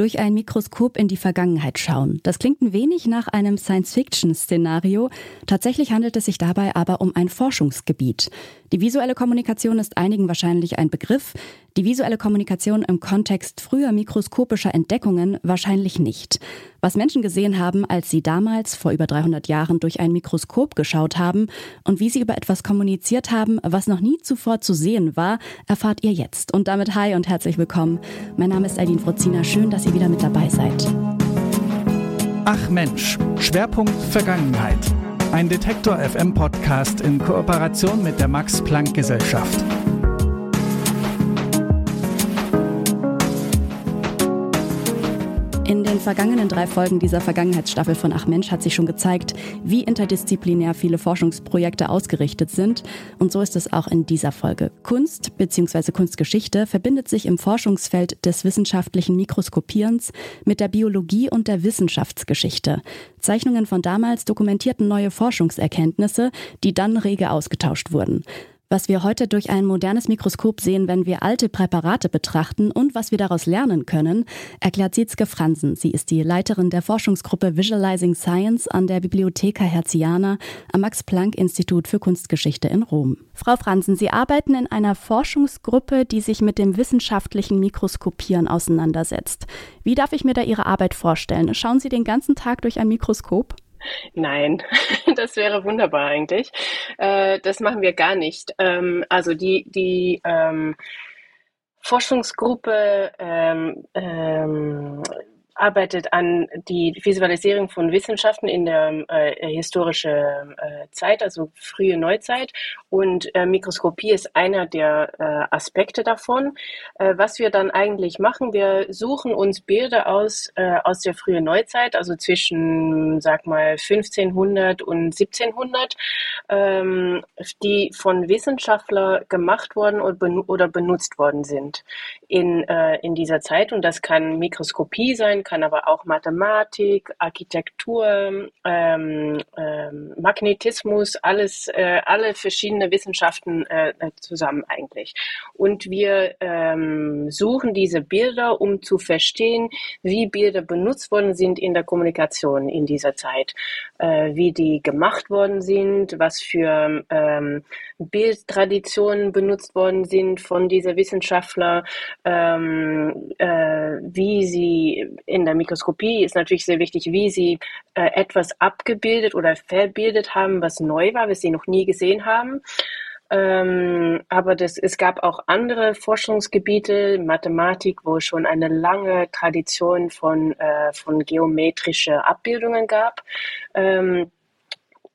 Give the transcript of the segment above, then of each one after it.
Durch ein Mikroskop in die Vergangenheit schauen. Das klingt ein wenig nach einem Science-Fiction-Szenario. Tatsächlich handelt es sich dabei aber um ein Forschungsgebiet. Die visuelle Kommunikation ist einigen wahrscheinlich ein Begriff, die visuelle Kommunikation im Kontext früher mikroskopischer Entdeckungen wahrscheinlich nicht. Was Menschen gesehen haben, als sie damals vor über 300 Jahren durch ein Mikroskop geschaut haben und wie sie über etwas kommuniziert haben, was noch nie zuvor zu sehen war, erfahrt ihr jetzt. Und damit hi und herzlich willkommen. Mein Name ist Aline Frozina. Schön, dass ihr wieder mit dabei seid. Ach Mensch, Schwerpunkt Vergangenheit. Ein Detektor FM Podcast in Kooperation mit der Max Planck Gesellschaft. In den vergangenen drei Folgen dieser Vergangenheitsstaffel von Ach Mensch hat sich schon gezeigt, wie interdisziplinär viele Forschungsprojekte ausgerichtet sind. Und so ist es auch in dieser Folge. Kunst bzw. Kunstgeschichte verbindet sich im Forschungsfeld des wissenschaftlichen Mikroskopierens mit der Biologie und der Wissenschaftsgeschichte. Zeichnungen von damals dokumentierten neue Forschungserkenntnisse, die dann rege ausgetauscht wurden was wir heute durch ein modernes Mikroskop sehen, wenn wir alte Präparate betrachten und was wir daraus lernen können, erklärt Sietzke Fransen. Sie ist die Leiterin der Forschungsgruppe Visualizing Science an der Bibliotheca Herziana am Max-Planck-Institut für Kunstgeschichte in Rom. Frau Fransen, Sie arbeiten in einer Forschungsgruppe, die sich mit dem wissenschaftlichen Mikroskopieren auseinandersetzt. Wie darf ich mir da Ihre Arbeit vorstellen? Schauen Sie den ganzen Tag durch ein Mikroskop? Nein, das wäre wunderbar eigentlich. Äh, das machen wir gar nicht. Ähm, also die, die ähm, Forschungsgruppe ähm, ähm, arbeitet an die Visualisierung von Wissenschaften in der äh, historischen äh, Zeit, also frühe Neuzeit. Und äh, Mikroskopie ist einer der äh, Aspekte davon. Äh, was wir dann eigentlich machen, wir suchen uns Bilder aus äh, aus der frühen Neuzeit, also zwischen, sag mal, 1500 und 1700, ähm, die von Wissenschaftlern gemacht worden oder benutzt worden sind in, in dieser Zeit. Und das kann Mikroskopie sein, kann aber auch Mathematik, Architektur, ähm, ähm, Magnetismus, alles, äh, alle verschiedene Wissenschaften äh, äh, zusammen eigentlich. Und wir ähm, suchen diese Bilder, um zu verstehen, wie Bilder benutzt worden sind in der Kommunikation in dieser Zeit, äh, wie die gemacht worden sind, was für ähm, Bildtraditionen benutzt worden sind von dieser Wissenschaftler, ähm, äh, wie sie in der Mikroskopie ist natürlich sehr wichtig, wie sie äh, etwas abgebildet oder verbildet haben, was neu war, was sie noch nie gesehen haben. Ähm, aber das, es gab auch andere Forschungsgebiete, Mathematik, wo es schon eine lange Tradition von, äh, von geometrischen Abbildungen gab. Ähm,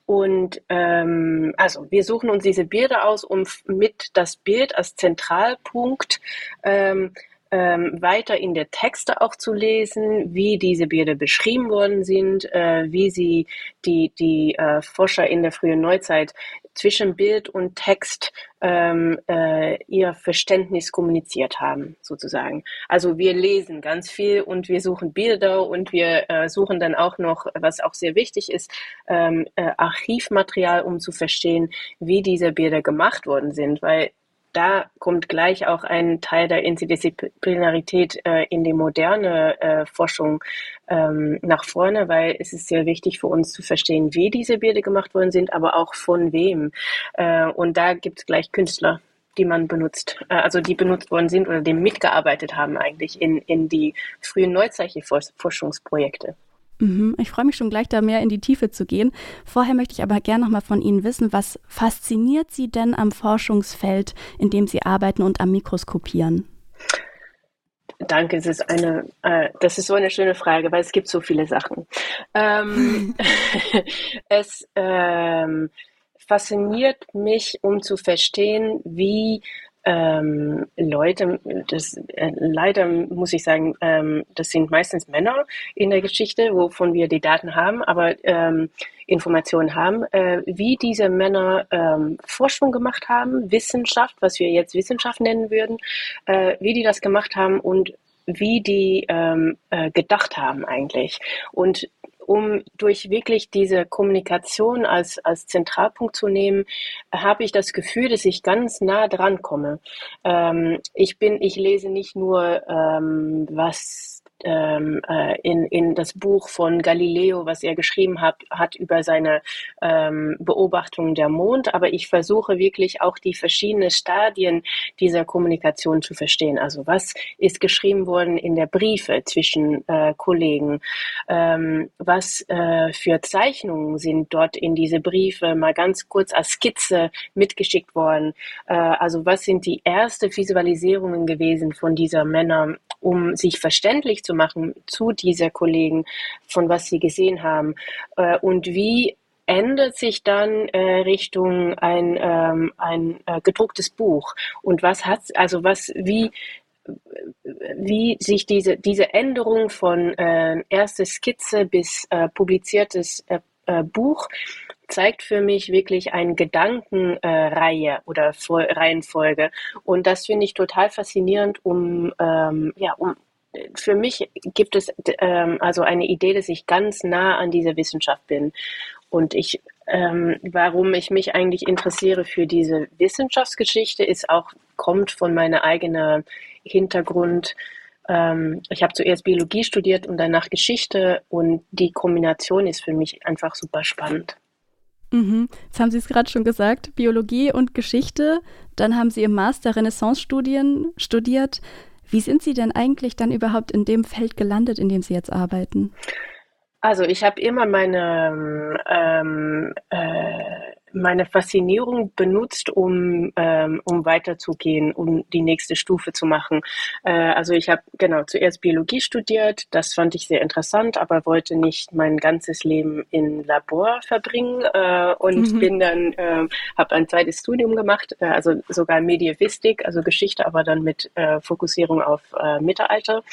und ähm, also wir suchen uns diese Bilder aus, um mit das Bild als Zentralpunkt ähm, ähm, weiter in der Texte auch zu lesen, wie diese Bilder beschrieben worden sind, äh, wie sie die, die äh, Forscher in der frühen Neuzeit zwischen Bild und Text ähm, äh, ihr Verständnis kommuniziert haben, sozusagen. Also wir lesen ganz viel und wir suchen Bilder und wir äh, suchen dann auch noch, was auch sehr wichtig ist, ähm, äh, Archivmaterial, um zu verstehen, wie diese Bilder gemacht worden sind, weil da kommt gleich auch ein Teil der Interdisziplinarität äh, in die moderne äh, Forschung ähm, nach vorne, weil es ist sehr wichtig für uns zu verstehen, wie diese Bilder gemacht worden sind, aber auch von wem. Äh, und da gibt es gleich Künstler die man benutzt, äh, also die benutzt worden sind oder dem mitgearbeitet haben eigentlich in, in die frühen Neuzeichenforschungsprojekte. Mhm, ich freue mich schon gleich, da mehr in die Tiefe zu gehen. Vorher möchte ich aber gerne noch mal von Ihnen wissen, was fasziniert Sie denn am Forschungsfeld, in dem Sie arbeiten und am Mikroskopieren? Danke, es ist eine, äh, das ist so eine schöne Frage, weil es gibt so viele Sachen. Ähm, es ähm, fasziniert mich, um zu verstehen, wie ähm, Leute, das, äh, leider muss ich sagen, ähm, das sind meistens Männer in der Geschichte, wovon wir die Daten haben, aber ähm, Informationen haben, äh, wie diese Männer ähm, Forschung gemacht haben, Wissenschaft, was wir jetzt Wissenschaft nennen würden, äh, wie die das gemacht haben und wie die ähm, äh, gedacht haben eigentlich. Und um durch wirklich diese Kommunikation als, als Zentralpunkt zu nehmen, habe ich das Gefühl, dass ich ganz nah dran komme. Ähm, ich bin, ich lese nicht nur, ähm, was ähm, äh, in, in das Buch von Galileo, was er geschrieben hat, hat über seine ähm, Beobachtung der Mond. Aber ich versuche wirklich auch die verschiedenen Stadien dieser Kommunikation zu verstehen. Also was ist geschrieben worden in der Briefe zwischen äh, Kollegen? Ähm, was äh, für Zeichnungen sind dort in diese Briefe mal ganz kurz als Skizze mitgeschickt worden? Äh, also was sind die ersten Visualisierungen gewesen von dieser Männer, um sich verständlich zu machen zu dieser Kollegen, von was sie gesehen haben äh, und wie ändert sich dann äh, Richtung ein, ähm, ein äh, gedrucktes Buch und was hat also was wie wie sich diese diese Änderung von äh, erste Skizze bis äh, publiziertes äh, äh Buch zeigt für mich wirklich eine Gedankenreihe äh, oder Reihenfolge. Und das finde ich total faszinierend, um, ähm, ja, um, für mich gibt es ähm, also eine Idee, dass ich ganz nah an dieser Wissenschaft bin. Und ich, ähm, warum ich mich eigentlich interessiere für diese Wissenschaftsgeschichte, ist auch, kommt von meiner eigenen Hintergrund. Ähm, ich habe zuerst Biologie studiert und danach Geschichte und die Kombination ist für mich einfach super spannend. Mhm. Jetzt haben Sie es gerade schon gesagt, Biologie und Geschichte. Dann haben Sie im Master Renaissance-Studien studiert. Wie sind Sie denn eigentlich dann überhaupt in dem Feld gelandet, in dem Sie jetzt arbeiten? Also ich habe immer meine ähm, äh, meine Faszinierung benutzt, um, ähm, um weiterzugehen, um die nächste Stufe zu machen. Äh, also ich habe genau zuerst Biologie studiert, das fand ich sehr interessant, aber wollte nicht mein ganzes Leben in Labor verbringen äh, und mhm. bin dann, äh, habe ein zweites Studium gemacht, äh, also sogar Medievistik, also Geschichte, aber dann mit äh, Fokussierung auf äh, Mittelalter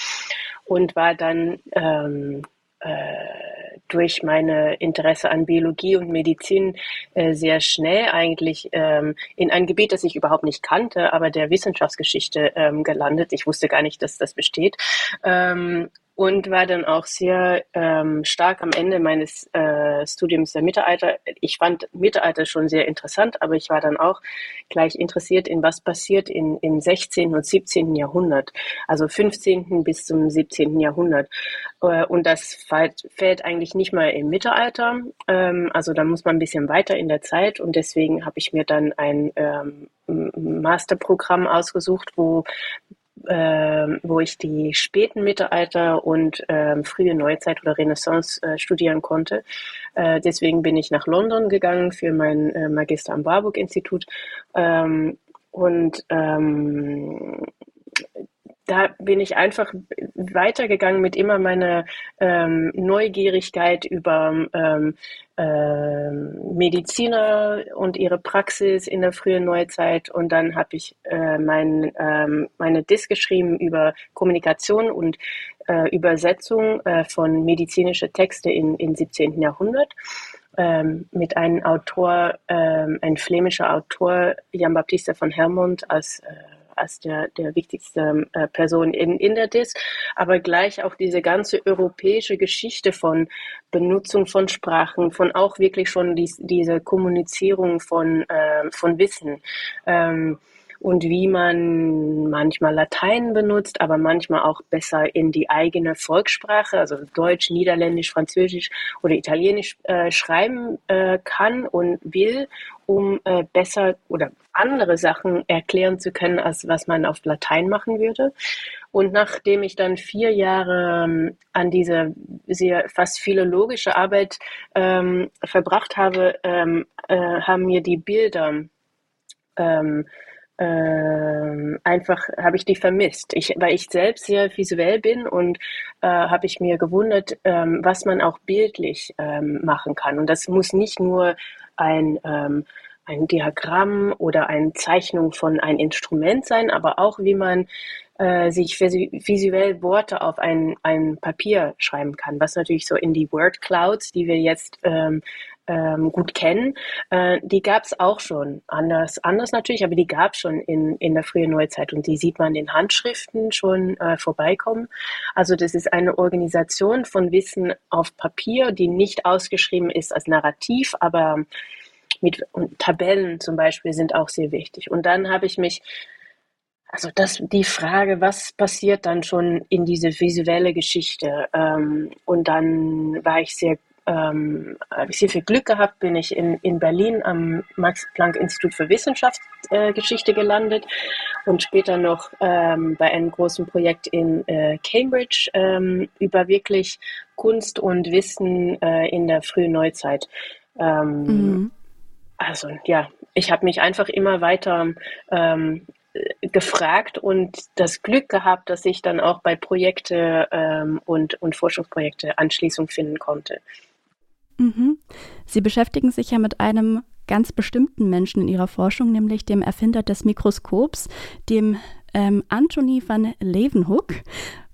und war dann ähm, äh, durch meine Interesse an Biologie und Medizin äh, sehr schnell eigentlich ähm, in ein Gebiet, das ich überhaupt nicht kannte, aber der Wissenschaftsgeschichte ähm, gelandet. Ich wusste gar nicht, dass das besteht. Ähm, und war dann auch sehr ähm, stark am Ende meines äh, Studiums der Mittelalter. Ich fand Mittelalter schon sehr interessant, aber ich war dann auch gleich interessiert in was passiert in, im 16. und 17. Jahrhundert, also 15. bis zum 17. Jahrhundert. Äh, und das fällt, fällt eigentlich nicht mal im Mittelalter, ähm, also da muss man ein bisschen weiter in der Zeit und deswegen habe ich mir dann ein ähm, Masterprogramm ausgesucht, wo äh, wo ich die späten Mittelalter und äh, frühe Neuzeit oder Renaissance äh, studieren konnte. Äh, deswegen bin ich nach London gegangen für mein äh, Magister am Warburg Institut. Ähm, und ähm, da bin ich einfach weitergegangen mit immer meiner ähm, Neugierigkeit über ähm, äh, Mediziner und ihre Praxis in der frühen Neuzeit. Und dann habe ich äh, mein, ähm, meine Disk geschrieben über Kommunikation und äh, Übersetzung äh, von medizinischen Texten in, im 17. Jahrhundert. Ähm, mit einem Autor, ähm, ein flämischer Autor, Jan Baptiste von Hermont, als äh, als der, der wichtigste äh, Person in, in der DIS, aber gleich auch diese ganze europäische Geschichte von Benutzung von Sprachen, von auch wirklich schon dies, diese Kommunizierung von, äh, von Wissen. Ähm, und wie man manchmal Latein benutzt, aber manchmal auch besser in die eigene Volkssprache, also Deutsch, Niederländisch, Französisch oder Italienisch äh, schreiben äh, kann und will, um äh, besser oder andere Sachen erklären zu können, als was man auf Latein machen würde. Und nachdem ich dann vier Jahre ähm, an dieser sehr fast philologische Arbeit ähm, verbracht habe, ähm, äh, haben mir die Bilder ähm, ähm, einfach habe ich die vermisst. Ich, weil ich selbst sehr visuell bin und äh, habe ich mir gewundert, ähm, was man auch bildlich ähm, machen kann. Und das muss nicht nur ein ähm, ein Diagramm oder eine Zeichnung von einem Instrument sein, aber auch wie man äh, sich visuell Worte auf ein, ein Papier schreiben kann, was natürlich so in die Word Clouds, die wir jetzt ähm, ähm, gut kennen, äh, die gab es auch schon. Anders, anders natürlich, aber die gab es schon in, in der frühen Neuzeit und die sieht man in Handschriften schon äh, vorbeikommen. Also das ist eine Organisation von Wissen auf Papier, die nicht ausgeschrieben ist als Narrativ, aber mit Tabellen zum Beispiel sind auch sehr wichtig. Und dann habe ich mich Also das, die Frage, was passiert dann schon in diese visuelle Geschichte? Ähm, und dann war ich sehr ähm, habe ich sehr viel Glück gehabt, bin ich in, in Berlin am Max-Planck-Institut für Wissenschaftsgeschichte äh, gelandet und später noch ähm, bei einem großen Projekt in äh, Cambridge ähm, über wirklich Kunst und Wissen äh, in der frühen Neuzeit. Ähm, mhm. Also ja, ich habe mich einfach immer weiter ähm, gefragt und das Glück gehabt, dass ich dann auch bei Projekte ähm, und, und Forschungsprojekte Anschließung finden konnte. Mhm. Sie beschäftigen sich ja mit einem ganz bestimmten Menschen in Ihrer Forschung, nämlich dem Erfinder des Mikroskops, dem ähm, Anthony van Leeuwenhoek.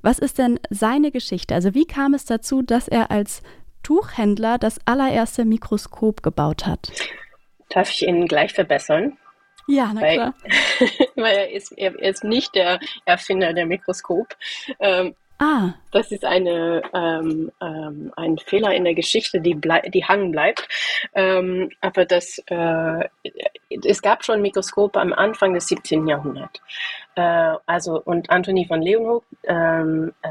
Was ist denn seine Geschichte? Also wie kam es dazu, dass er als Tuchhändler das allererste Mikroskop gebaut hat? Darf ich ihn gleich verbessern? Ja, na weil, klar. weil er ist, er ist nicht der Erfinder der Mikroskop. Ähm, Ah. Das ist eine, ähm, ähm, ein Fehler in der Geschichte, die, die hangen bleibt. Ähm, aber das, äh, es gab schon Mikroskope am Anfang des 17. Jahrhunderts. Äh, also, und Anthony von Leeuwenhoek, ähm, äh,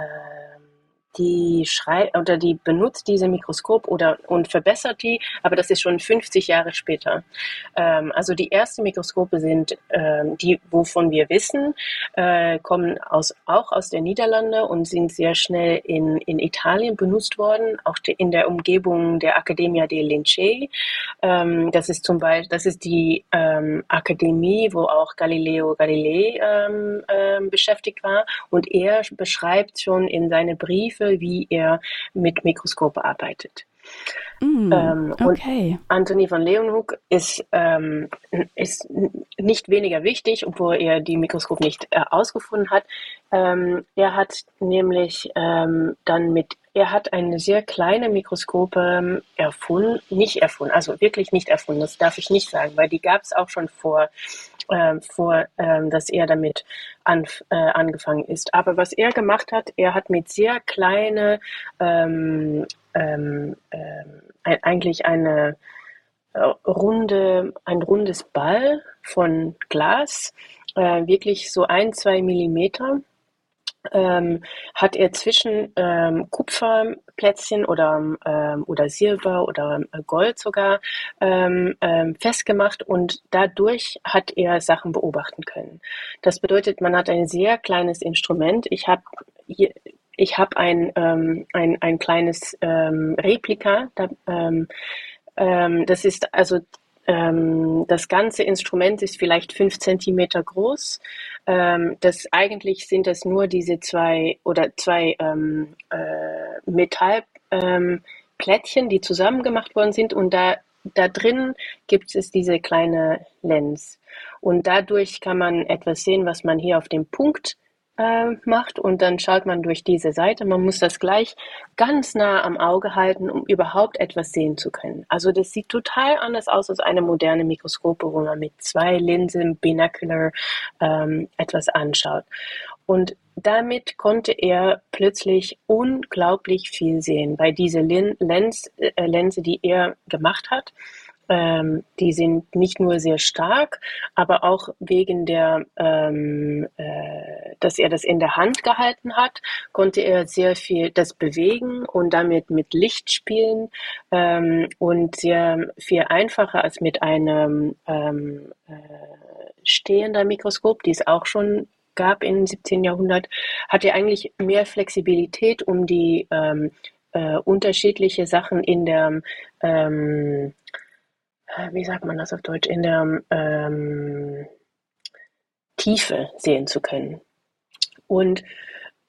die schrei oder die benutzt diese Mikroskop oder und verbessert die, aber das ist schon 50 Jahre später. Ähm, also die ersten Mikroskope sind ähm, die, wovon wir wissen, äh, kommen aus, auch aus der Niederlande und sind sehr schnell in, in Italien benutzt worden, auch die, in der Umgebung der Accademia dei Lincei. Ähm, das ist zum Beispiel, das ist die ähm, Akademie, wo auch Galileo Galilei ähm, ähm, beschäftigt war und er beschreibt schon in seine Briefe wie er mit Mikroskop arbeitet. Mm, ähm, okay. Und Anthony van Leeuwenhoek ist, ähm, ist nicht weniger wichtig, obwohl er die Mikroskop nicht äh, ausgefunden hat. Ähm, er hat nämlich ähm, dann mit, er hat eine sehr kleine Mikroskope ähm, erfunden, nicht erfunden, also wirklich nicht erfunden, das darf ich nicht sagen, weil die gab es auch schon vor äh, vor, äh, dass er damit an, äh, angefangen ist. Aber was er gemacht hat, er hat mit sehr kleine, ähm, ähm, ähm eigentlich eine äh, runde, ein rundes Ball von Glas, äh, wirklich so ein, zwei Millimeter ähm, hat er zwischen ähm, Kupferplätzchen oder, ähm, oder Silber oder äh, Gold sogar ähm, ähm, festgemacht und dadurch hat er Sachen beobachten können. Das bedeutet, man hat ein sehr kleines Instrument. Ich habe ich habe ein, ähm, ein, ein kleines Replika. Da, das ist also das ganze Instrument ist vielleicht fünf Zentimeter groß ähm, das eigentlich sind das nur diese zwei oder zwei ähm, äh, Metallplättchen, ähm, die zusammen gemacht worden sind und da da drin gibt es diese kleine Lens. Und dadurch kann man etwas sehen, was man hier auf dem Punkt äh, macht und dann schaut man durch diese Seite. Man muss das gleich ganz nah am Auge halten, um überhaupt etwas sehen zu können. Also das sieht total anders aus als eine moderne Mikroskope, wo man mit zwei Linsen, Binocular, ähm, etwas anschaut. Und damit konnte er plötzlich unglaublich viel sehen bei dieser Lens, äh, Linse, die er gemacht hat. Ähm, die sind nicht nur sehr stark, aber auch wegen der, ähm, äh, dass er das in der Hand gehalten hat, konnte er sehr viel das bewegen und damit mit Licht spielen ähm, und sehr viel einfacher als mit einem ähm, äh, stehender Mikroskop, die es auch schon gab im 17. Jahrhundert, hat er eigentlich mehr Flexibilität, um die ähm, äh, unterschiedliche Sachen in der ähm, äh, wie sagt man das auf Deutsch, in der ähm, Tiefe sehen zu können. Und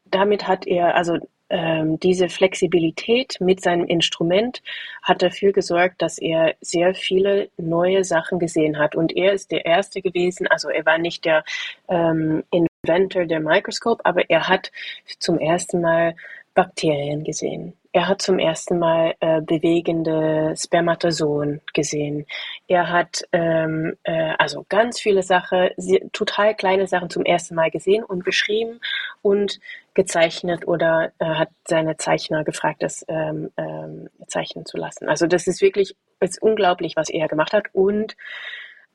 damit hat er, also ähm, diese Flexibilität mit seinem Instrument hat dafür gesorgt, dass er sehr viele neue Sachen gesehen hat. Und er ist der Erste gewesen, also er war nicht der ähm, Inventor der Mikroskop, aber er hat zum ersten Mal Bakterien gesehen. Er hat zum ersten Mal äh, bewegende Spermatozoen gesehen. Er hat ähm, äh, also ganz viele Sachen, total kleine Sachen zum ersten Mal gesehen und beschrieben und gezeichnet oder äh, hat seine Zeichner gefragt, das ähm, ähm, zeichnen zu lassen. Also das ist wirklich ist unglaublich, was er gemacht hat und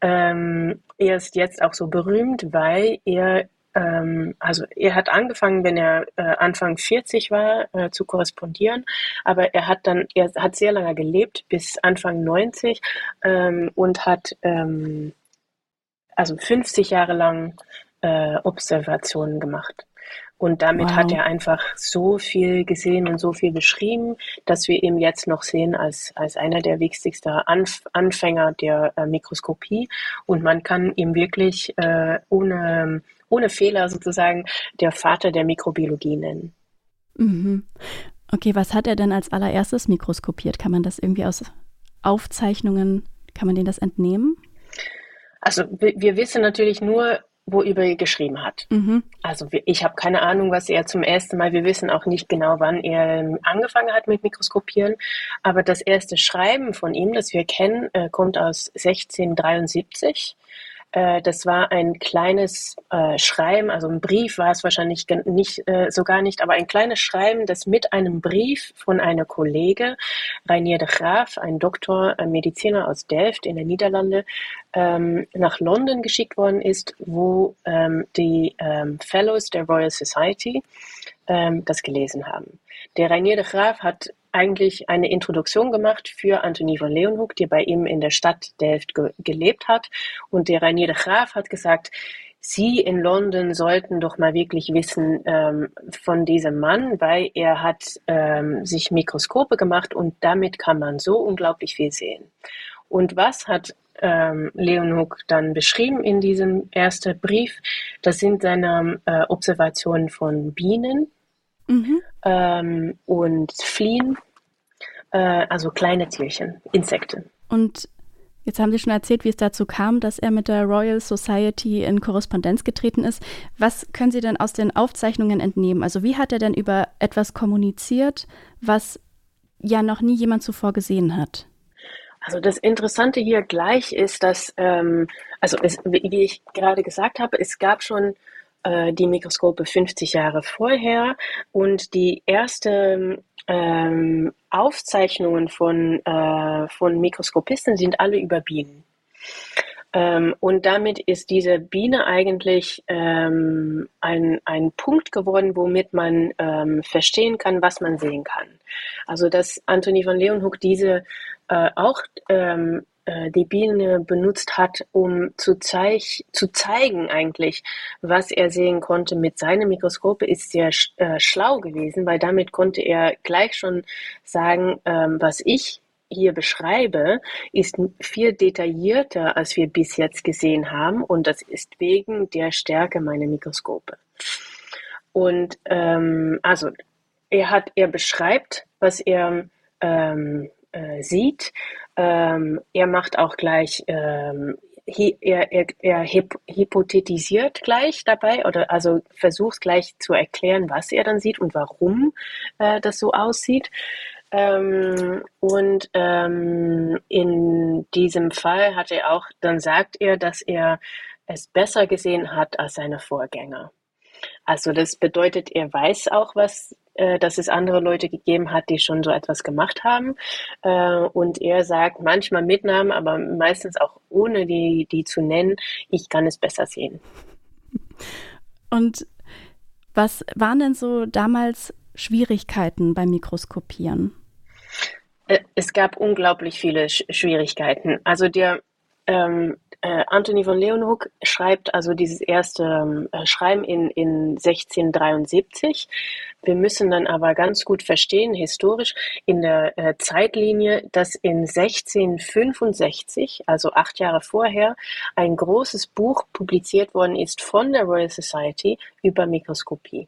ähm, er ist jetzt auch so berühmt, weil er ähm, also er hat angefangen, wenn er äh, Anfang 40 war, äh, zu korrespondieren, aber er hat dann, er hat sehr lange gelebt, bis Anfang 90 ähm, und hat ähm, also 50 Jahre lang äh, Observationen gemacht. Und damit wow. hat er einfach so viel gesehen und so viel beschrieben, dass wir ihn jetzt noch sehen als, als einer der wichtigsten Anf Anfänger der äh, Mikroskopie. Und man kann ihm wirklich äh, ohne, ohne Fehler sozusagen der Vater der Mikrobiologie nennen. Mhm. Okay, was hat er denn als allererstes mikroskopiert? Kann man das irgendwie aus Aufzeichnungen, kann man denen das entnehmen? Also wir wissen natürlich nur, worüber er geschrieben hat. Mhm. Also ich habe keine Ahnung, was er zum ersten Mal, wir wissen auch nicht genau, wann er angefangen hat mit Mikroskopieren, aber das erste Schreiben von ihm, das wir kennen, äh, kommt aus 1673 äh, das war ein kleines äh, Schreiben, also ein Brief war es wahrscheinlich nicht, äh, sogar nicht, aber ein kleines Schreiben, das mit einem Brief von einer Kollege, Rainier de Graaf, ein Doktor, ein Mediziner aus Delft in den Niederlande, ähm, nach London geschickt worden ist, wo ähm, die ähm, Fellows der Royal Society ähm, das gelesen haben. Der Rainier de Graaf hat eigentlich eine Introduktion gemacht für Antonie von Leeuwenhoek, die bei ihm in der Stadt Delft ge gelebt hat. Und der Rainier de Graaf hat gesagt, Sie in London sollten doch mal wirklich wissen ähm, von diesem Mann, weil er hat ähm, sich Mikroskope gemacht und damit kann man so unglaublich viel sehen. Und was hat ähm, Leonhoek dann beschrieben in diesem ersten Brief? Das sind seine äh, Observationen von Bienen, mhm. ähm, und Fliehen, äh, also kleine Tierchen, Insekten. Und Jetzt haben Sie schon erzählt, wie es dazu kam, dass er mit der Royal Society in Korrespondenz getreten ist. Was können Sie denn aus den Aufzeichnungen entnehmen? Also wie hat er denn über etwas kommuniziert, was ja noch nie jemand zuvor gesehen hat? Also das Interessante hier gleich ist, dass, ähm, also es, wie ich gerade gesagt habe, es gab schon die Mikroskope 50 Jahre vorher und die erste ähm, Aufzeichnungen von, äh, von Mikroskopisten sind alle über Bienen. Ähm, und damit ist diese Biene eigentlich ähm, ein, ein Punkt geworden, womit man ähm, verstehen kann, was man sehen kann. Also dass Anthony von Leeuwenhoek diese äh, auch ähm, äh, die Biene benutzt hat, um zu, zeig zu zeigen eigentlich, was er sehen konnte mit seinem Mikroskop, ist sehr äh, schlau gewesen, weil damit konnte er gleich schon sagen, ähm, was ich hier beschreibe, ist viel detaillierter, als wir bis jetzt gesehen haben und das ist wegen der Stärke meiner Mikroskope. Und ähm, also er hat, er beschreibt, was er ähm, äh, sieht ähm, er macht auch gleich, ähm, er, er, er hypothetisiert gleich dabei oder also versucht gleich zu erklären, was er dann sieht und warum äh, das so aussieht. Ähm, und ähm, in diesem Fall hat er auch, dann sagt er, dass er es besser gesehen hat als seine Vorgänger. Also das bedeutet, er weiß auch, was äh, dass es andere Leute gegeben hat, die schon so etwas gemacht haben. Äh, und er sagt manchmal mit Namen, aber meistens auch ohne die, die zu nennen, ich kann es besser sehen. Und was waren denn so damals Schwierigkeiten beim Mikroskopieren? Äh, es gab unglaublich viele Schwierigkeiten. Also der ähm, äh, Anthony von Leeuwenhoek schreibt also dieses erste ähm, äh, Schreiben in, in 1673. Wir müssen dann aber ganz gut verstehen, historisch in der äh, Zeitlinie, dass in 1665, also acht Jahre vorher, ein großes Buch publiziert worden ist von der Royal Society über Mikroskopie.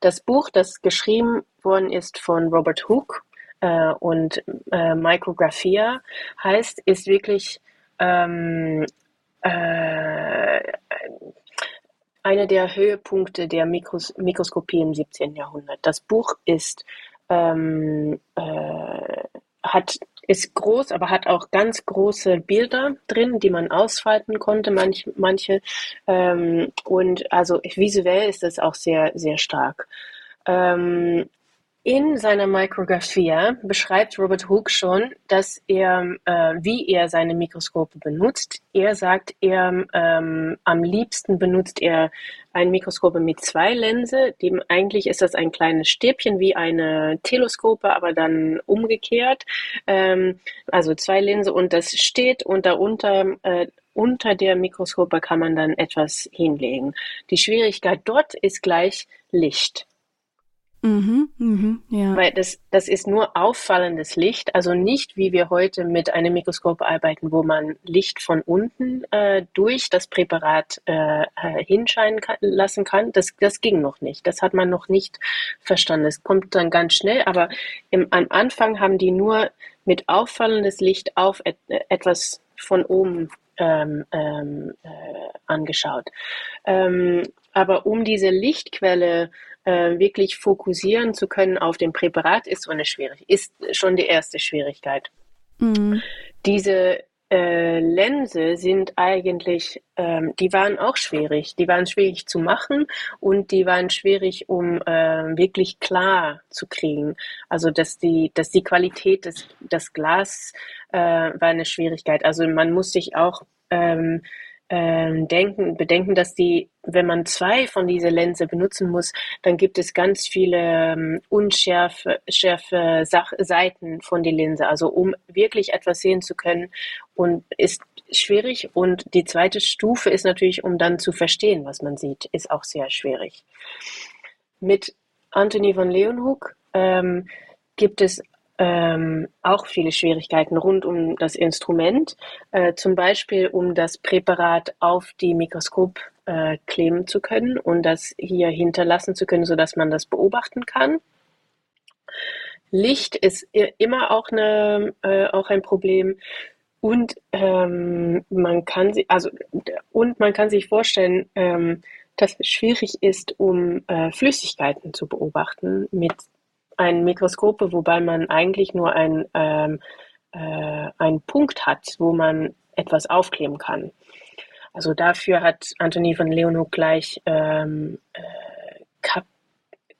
Das Buch, das geschrieben worden ist von Robert Hooke und äh, Micrographia heißt, ist wirklich ähm, äh, einer der Höhepunkte der Mikros Mikroskopie im 17. Jahrhundert. Das Buch ist, ähm, äh, hat, ist groß, aber hat auch ganz große Bilder drin, die man ausfalten konnte, manch, manche. Ähm, und also visuell ist es auch sehr, sehr stark. Ähm, In seiner Micrographia beschreibt Robert Hooke schon, dass er, äh, wie er seine Mikroskope benutzt. Er sagt, er ähm, am liebsten benutzt er ein Mikroskop mit zwei Linse. Dem, eigentlich ist das ein kleines Stäbchen wie eine Teleskope, aber dann umgekehrt. Ähm, also zwei Linse und das steht und darunter äh, unter der Mikroskope kann man dann etwas hinlegen. Die Schwierigkeit dort ist gleich Licht. Mhm, mhm, ja. Weil das, das ist nur auffallendes Licht, also nicht wie wir heute mit einem Mikroskop arbeiten, wo man Licht von unten äh, durch das Präparat äh, äh hinscheinen kann, lassen kann. Das, das ging noch nicht. Das hat man noch nicht verstanden. Es kommt dann ganz schnell, aber im, am Anfang haben die nur mit auffallendes Licht auf et, etwas von oben ähm, ähm, äh, angeschaut. Ähm, aber um diese Lichtquelle äh, wirklich fokussieren zu können auf dem Präparat, ist so eine Schwierigkeit, ist schon die erste Schwierigkeit. Mhm. Diese äh, Lense sind eigentlich, ähm, die waren auch schwierig. Die waren schwierig zu machen und die waren schwierig, um äh, wirklich klar zu kriegen. Also dass die, dass die Qualität des, des Glas äh, war eine Schwierigkeit. Also man muss sich auch ähm, ähm, denken, bedenken, dass die, wenn man zwei von dieser Linse benutzen muss, dann gibt es ganz viele ähm, unschärfe schärfe Sach Seiten von der Linse. Also um wirklich etwas sehen zu können und ist schwierig. Und die zweite Stufe ist natürlich, um dann zu verstehen, was man sieht, ist auch sehr schwierig. Mit Anthony von Leeuwenhoek ähm, gibt es ähm, auch viele Schwierigkeiten rund um das Instrument, äh, zum Beispiel um das Präparat auf die Mikroskop äh, kleben zu können und das hier hinterlassen zu können, sodass man das beobachten kann. Licht ist immer auch, eine, äh, auch ein Problem und ähm, man kann sie, also und man kann sich vorstellen, ähm, dass es schwierig ist, um äh, Flüssigkeiten zu beobachten mit ein Mikroskop, wobei man eigentlich nur ein, ähm, äh, einen Punkt hat, wo man etwas aufkleben kann. Also dafür hat Anthony von Leeuwenhoek gleich ähm, äh, Kap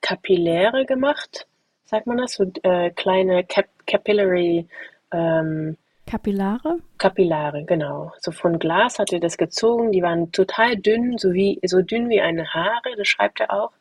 Kapilläre gemacht, sagt man das? So äh, kleine Cap Capillary ähm, Kapillare? Kapillare, genau. So von Glas hat er das gezogen, die waren total dünn, so wie so dünn wie eine Haare, das schreibt er auch.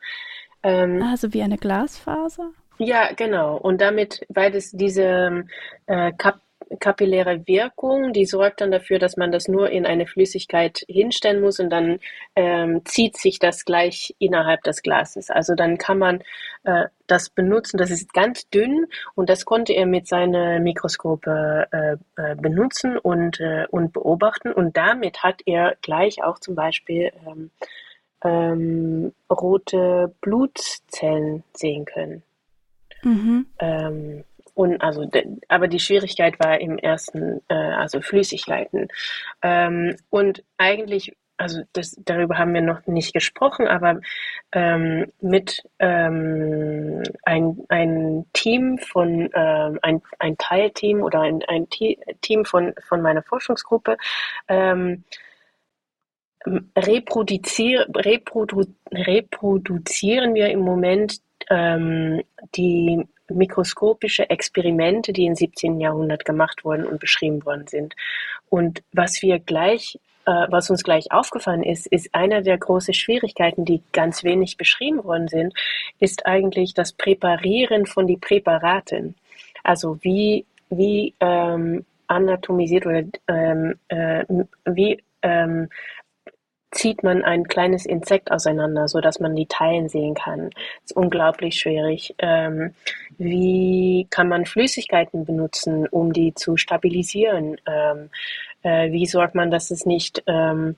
Ähm, also wie eine Glasfaser? Ja, genau. Und damit, weil es diese äh, Kap kapilläre Wirkung, die sorgt dann dafür, dass man das nur in eine Flüssigkeit hinstellen muss und dann ähm, zieht sich das gleich innerhalb des Glases. Also dann kann man äh, das benutzen. Das ist ganz dünn und das konnte er mit seinen Mikroskope äh, äh, benutzen und, äh, und beobachten. Und damit hat er gleich auch zum Beispiel ähm, ähm, rote Blutzellen sehen können. Mhm. Ähm, und also, aber die Schwierigkeit war im ersten, äh, also Flüssigkeiten. Ähm, und eigentlich, also das, darüber haben wir noch nicht gesprochen, aber ähm, mit ähm, ein, ein Team von, ähm, ein, ein Teilteam oder ein, ein Team von, von meiner Forschungsgruppe, ähm, reproduzier, reprodu, reproduzieren wir im Moment ähm, die mikroskopische Experimente, die im 17. Jahrhundert gemacht wurden und beschrieben worden sind. Und was wir gleich äh, was uns gleich aufgefallen ist, ist einer der großen Schwierigkeiten, die ganz wenig beschrieben worden sind, ist eigentlich das Präparieren von den Präparaten. Also wie, wie ähm, anatomisiert oder ähm, äh, wie ähm, zieht man ein kleines Insekt auseinander, so dass man die Teilen sehen kann. Das ist unglaublich schwierig. Ähm, wie kann man Flüssigkeiten benutzen, um die zu stabilisieren? Ähm, äh, wie sorgt man, dass es nicht ähm,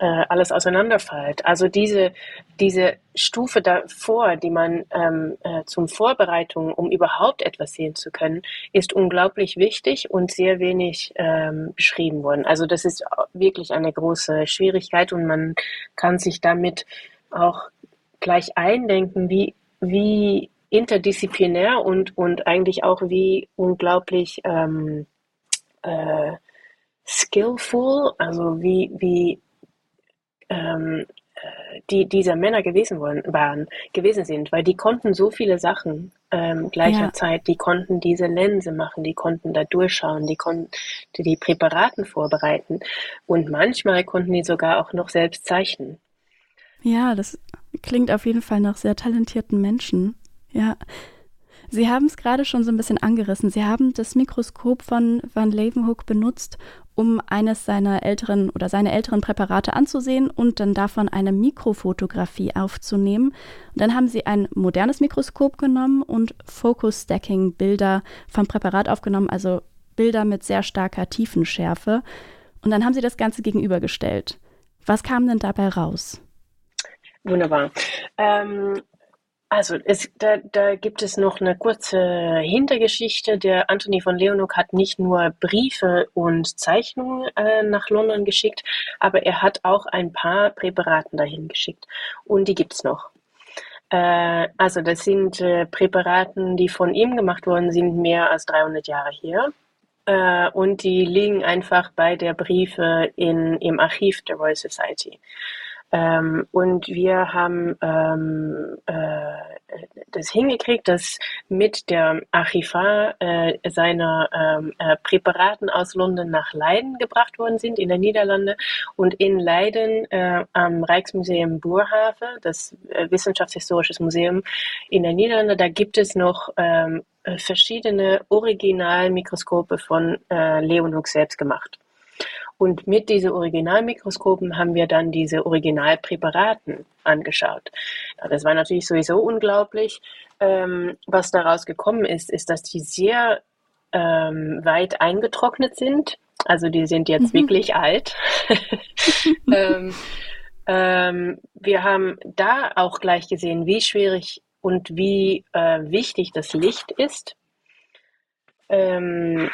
äh, alles auseinanderfällt. Also diese, diese Stufe davor, die man ähm, äh, zum Vorbereitung, um überhaupt etwas sehen zu können, ist unglaublich wichtig und sehr wenig ähm, beschrieben worden. Also das ist wirklich eine große Schwierigkeit und man kann sich damit auch gleich eindenken, wie, wie interdisziplinär und, und eigentlich auch wie unglaublich ähm, äh, skillful, also wie, wie ähm, die dieser Männer gewesen waren, gewesen sind, weil die konnten so viele Sachen ähm, gleicherzeit, ja. die konnten diese Linse machen, die konnten da durchschauen, die konnten die Präparaten vorbereiten und manchmal konnten die sogar auch noch selbst zeichnen. Ja, das klingt auf jeden Fall nach sehr talentierten Menschen. Ja. Sie haben es gerade schon so ein bisschen angerissen. Sie haben das Mikroskop von Van Leeuwenhoek benutzt, um eines seiner älteren oder seine älteren Präparate anzusehen und dann davon eine Mikrofotografie aufzunehmen. Und dann haben Sie ein modernes Mikroskop genommen und Focus Stacking Bilder vom Präparat aufgenommen, also Bilder mit sehr starker Tiefenschärfe. Und dann haben Sie das Ganze gegenübergestellt. Was kam denn dabei raus? Wunderbar. Ähm, also es, da, da gibt es noch eine kurze Hintergeschichte. Der Anthony von Leonuk hat nicht nur Briefe und Zeichnungen äh, nach London geschickt, aber er hat auch ein paar Präparaten dahin geschickt. Und die gibt's noch. Äh, also das sind äh, Präparaten, die von ihm gemacht worden sind, mehr als 300 Jahre her. Äh, und die liegen einfach bei der Briefe in, im Archiv der Royal Society. Ähm, und wir haben ähm, äh, das hingekriegt, dass mit der Archivar äh, seiner ähm, äh, Präparaten aus London nach Leiden gebracht worden sind, in der Niederlande. Und in Leiden äh, am Rijksmuseum Boerhaven, das äh, Wissenschaftshistorisches Museum in der Niederlande, da gibt es noch ähm, verschiedene Originalmikroskope von äh, Leeuwenhoek selbst gemacht. Und mit diesen Originalmikroskopen haben wir dann diese Originalpräparaten angeschaut. Das war natürlich sowieso unglaublich. Ähm, was daraus gekommen ist, ist, dass die sehr ähm, weit eingetrocknet sind. Also die sind jetzt mhm. wirklich alt. ähm, ähm, wir haben da auch gleich gesehen, wie schwierig und wie äh, wichtig das Licht ist. Ähm,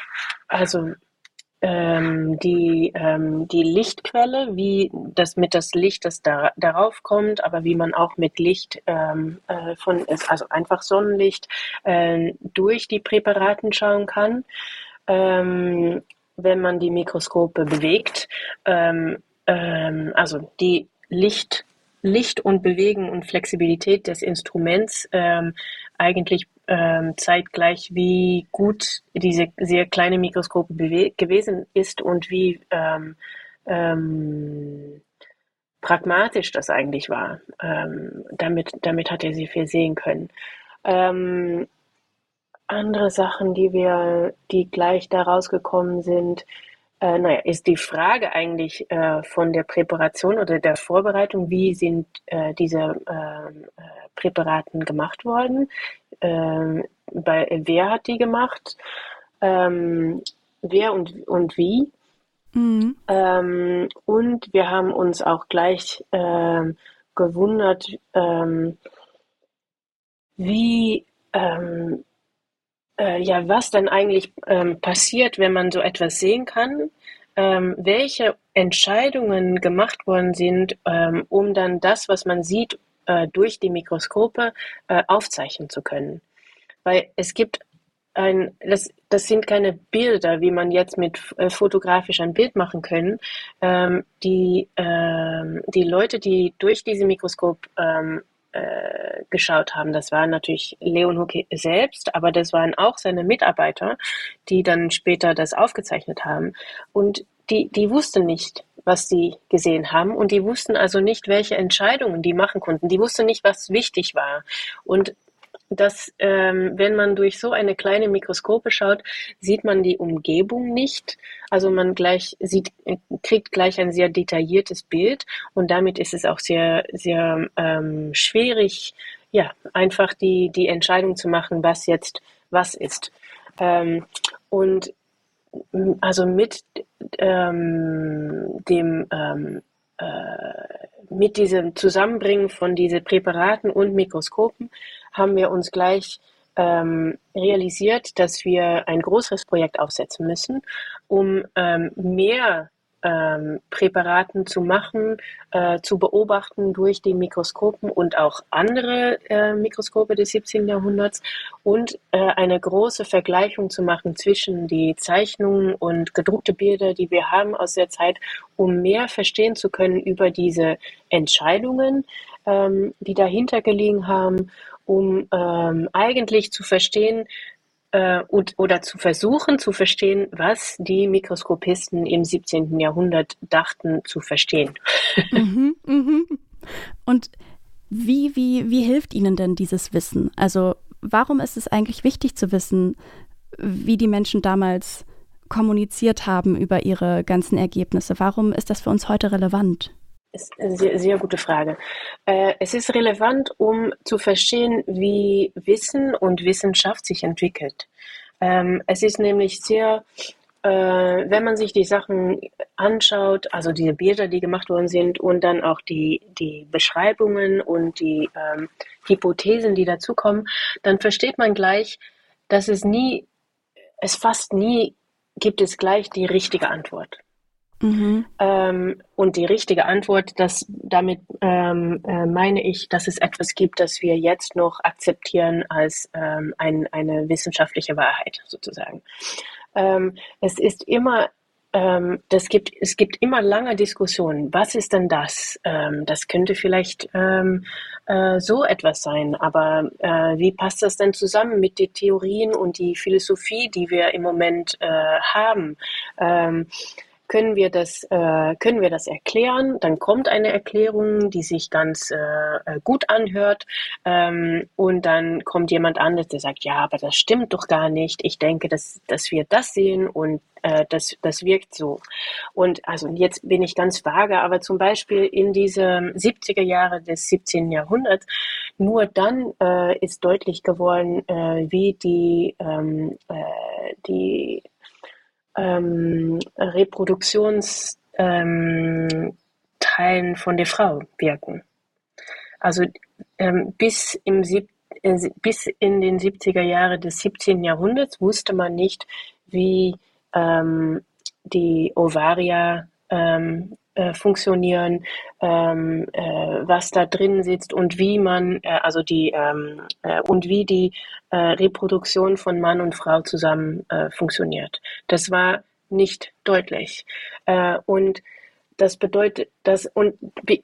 also ähm, die, ähm, die Lichtquelle, wie das mit das Licht, das da, darauf kommt, aber wie man auch mit Licht ähm, äh, von, also einfach Sonnenlicht, äh, durch die Präparaten schauen kann. Ähm, wenn man die Mikroskope bewegt, ähm, ähm, also die Licht, Licht und Bewegen und Flexibilität des Instruments eigentlich ähm, zeitgleich, wie gut diese sehr kleine Mikroskope gewesen ist und wie ähm, ähm, pragmatisch das eigentlich war. Ähm, damit, damit hat er sehr viel sehen können. Ähm, andere Sachen, die wir, die gleich da rausgekommen sind, äh, naja, ist die Frage eigentlich äh, von der Präparation oder der Vorbereitung, wie sind äh, diese ähm, äh, Präparaten gemacht worden? Ähm, bei, wer hat die gemacht? Ähm, wer und, und wie? Mhm. Ähm, und wir haben uns auch gleich ähm, gewundert, ähm, wie ähm, äh, ja, was dann eigentlich passiert, wenn man so etwas sehen kann, ähm, welche Entscheidungen gemacht worden sind, ähm, um dann das, was man sieht, äh, durch die Mikroskope äh, aufzeichnen zu können. Weil es gibt ein, das, das sind keine Bilder, wie man jetzt mit äh, fotografisch ein Bild machen können. Ähm, die, ähm, die Leute, die durch diese Mikroskop ähm, äh, geschaut haben. Das waren natürlich Leon Hucke selbst, aber das waren auch seine Mitarbeiter, die dann später das aufgezeichnet haben. Und die, die wussten nicht, was sie gesehen haben und die wussten also nicht, welche Entscheidungen die machen konnten. Die wussten nicht, was wichtig war. Und dass ähm, wenn man durch so eine kleine Mikroskope schaut, sieht man die Umgebung nicht. Also man gleich sieht, kriegt gleich ein sehr detailliertes Bild und damit ist es auch sehr, sehr ähm, schwierig, ja, einfach die, die Entscheidung zu machen, was jetzt was ist. Ähm, und also mit ähm, dem ähm, äh, mit diesem Zusammenbringen von diesen Präparaten und Mikroskopen haben wir uns gleich ähm, realisiert, dass wir ein größeres Projekt aufsetzen müssen, um ähm, mehr ähm, Präparaten zu machen, äh, zu beobachten durch die Mikroskopen und auch andere äh, Mikroskope des 17. Jahrhunderts und äh, eine große Vergleichung zu machen zwischen die Zeichnungen und gedruckte Bilder, die wir haben aus der Zeit, um mehr verstehen zu können über diese Entscheidungen, ähm, die dahinter gelegen haben, um ähm, eigentlich zu verstehen, äh, und, oder zu versuchen zu verstehen, was die Mikroskopisten im 17. Jahrhundert dachten zu verstehen. Mhm, mhm. Und wie, wie, wie hilft Ihnen denn dieses Wissen? Also warum ist es eigentlich wichtig zu wissen, wie die Menschen damals kommuniziert haben über ihre ganzen Ergebnisse? Warum ist das für uns heute relevant? Ist eine sehr, sehr gute Frage. Äh, es ist relevant, um zu verstehen, wie Wissen und Wissenschaft sich entwickelt. Ähm, es ist nämlich sehr, äh, wenn man sich die Sachen anschaut, also diese Bilder, die gemacht worden sind und dann auch die, die Beschreibungen und die ähm, Hypothesen, die dazukommen, dann versteht man gleich, dass es nie, es fast nie gibt es gleich die richtige Antwort. Mhm. Ähm, und die richtige Antwort, das, damit ähm, äh, meine ich, dass es etwas gibt, das wir jetzt noch akzeptieren als ähm, ein, eine wissenschaftliche Wahrheit sozusagen. Ähm, es ist immer ähm, das gibt, es gibt immer lange Diskussionen. Was ist denn das? Ähm, das könnte vielleicht äh, so etwas sein, aber äh, wie passt das denn zusammen mit den Theorien und die Philosophie, die wir im Moment äh, haben? Können wir das, äh, können wir das erklären. Dann kommt eine Erklärung, die sich ganz äh, äh, gut anhört. Ähm, und dann kommt jemand anderes, der sagt, ja, aber das stimmt doch gar nicht. Ich denke, dass, dass wir das sehen und äh, das, das wirkt so. Und also jetzt bin ich ganz vage, aber zum Beispiel in diese 70er Jahre des 17. Jahrhunderts, nur dann äh, ist deutlich geworden, äh, wie die, ähm, äh, die ähm, Reproduktionsteilen ähm, von der Frau wirken. Also ähm, bis, im Sieb äh, bis in den 70er Jahren des 17. Jahrhunderts wusste man nicht, wie ähm, die Ovaria ähm, äh, funktionieren, ähm, äh, was da drin sitzt und wie man, äh, also die ähm, äh, und wie die äh, Reproduktion von Mann und Frau zusammen funktioniert. Das war nicht deutlich. und das bedeutet, das und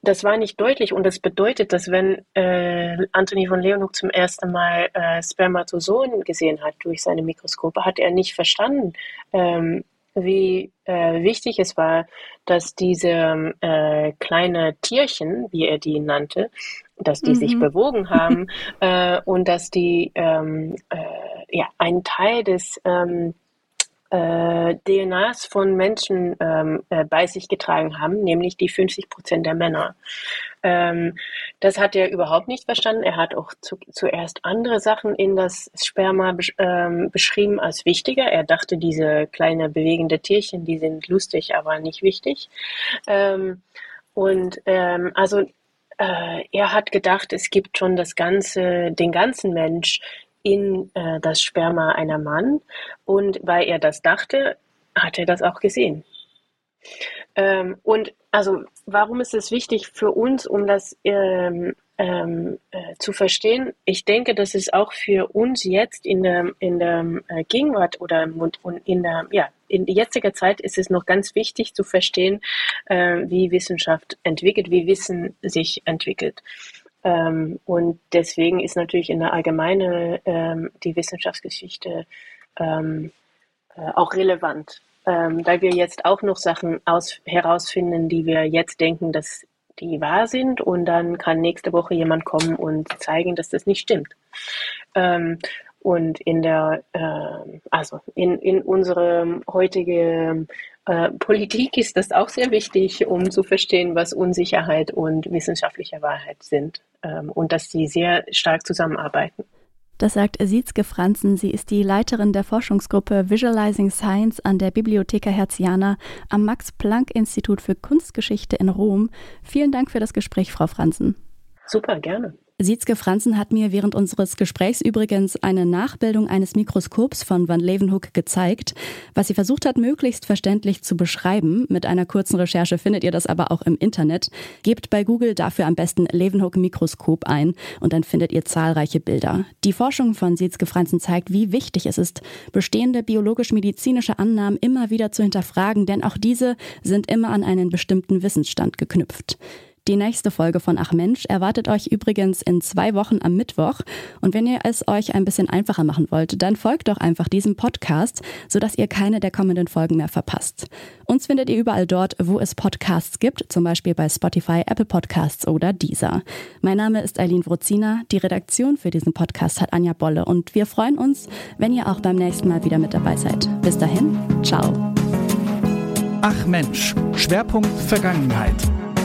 das war nicht deutlich und das bedeutet, dass wenn äh, Anthony von Leeuwenhoek zum ersten Mal äh, Spermatozoen gesehen hat durch seine Mikroskope, hat er nicht verstanden, ähm, wie äh, wichtig es war, dass diese äh, kleine Tierchen, wie er die nannte, dass die mhm. sich bewogen haben äh, und dass die ähm, äh, ja einen Teil des ähm, äh, DNAs von Menschen ähm, äh, bei sich getragen haben, nämlich die 50 Prozent der Männer. Ähm, das hat er überhaupt nicht verstanden. Er hat auch zu, zuerst andere Sachen in das Sperma besch ähm, beschrieben als wichtiger. Er dachte, diese kleine bewegende Tierchen, die sind lustig, aber nicht wichtig. Ähm, und ähm, also äh, er hat gedacht, es gibt schon das ganze, den ganzen Mensch in äh, das Sperma einer Mann. Und weil er das dachte, hat er das auch gesehen. Ähm, und also warum ist es wichtig für uns, um das ähm, ähm, äh, zu verstehen? Ich denke, das ist auch für uns jetzt in der, in der äh, Gegenwart oder in der ja in jetziger Zeit ist es noch ganz wichtig zu verstehen, äh, wie Wissenschaft entwickelt, wie Wissen sich entwickelt. Ähm, und deswegen ist natürlich in der Allgemeine ähm, die Wissenschaftsgeschichte ähm, äh, auch relevant, ähm, weil wir jetzt auch noch Sachen aus, herausfinden, die wir jetzt denken, dass die wahr sind und dann kann nächste Woche jemand kommen und zeigen, dass das nicht stimmt. Ähm, und in der, äh, also in, in unserem heutigen Politik ist das auch sehr wichtig, um zu verstehen, was Unsicherheit und wissenschaftliche Wahrheit sind ähm, und dass sie sehr stark zusammenarbeiten. Das sagt Siezke Franzen. Sie ist die Leiterin der Forschungsgruppe Visualizing Science an der Bibliotheca Herziana am Max-Planck-Institut für Kunstgeschichte in Rom. Vielen Dank für das Gespräch, Frau Franzen. Super, gerne. Sietzke Franzen hat mir während unseres Gesprächs übrigens eine Nachbildung eines Mikroskops von Van Leeuwenhoek gezeigt, was sie versucht hat, möglichst verständlich zu beschreiben. Mit einer kurzen Recherche findet ihr das aber auch im Internet. Gebt bei Google dafür am besten Leeuwenhoek-Mikroskop ein und dann findet ihr zahlreiche Bilder. Die Forschung von Sietzke Franzen zeigt, wie wichtig es ist, bestehende biologisch-medizinische Annahmen immer wieder zu hinterfragen, denn auch diese sind immer an einen bestimmten Wissensstand geknüpft. Die nächste Folge von Ach Mensch erwartet euch übrigens in zwei Wochen am Mittwoch. Und wenn ihr es euch ein bisschen einfacher machen wollt, dann folgt doch einfach diesem Podcast, sodass ihr keine der kommenden Folgen mehr verpasst. Uns findet ihr überall dort, wo es Podcasts gibt, zum Beispiel bei Spotify, Apple Podcasts oder Deezer. Mein Name ist Eileen Wrozina. Die Redaktion für diesen Podcast hat Anja Bolle und wir freuen uns, wenn ihr auch beim nächsten Mal wieder mit dabei seid. Bis dahin, ciao. Ach Mensch, Schwerpunkt Vergangenheit.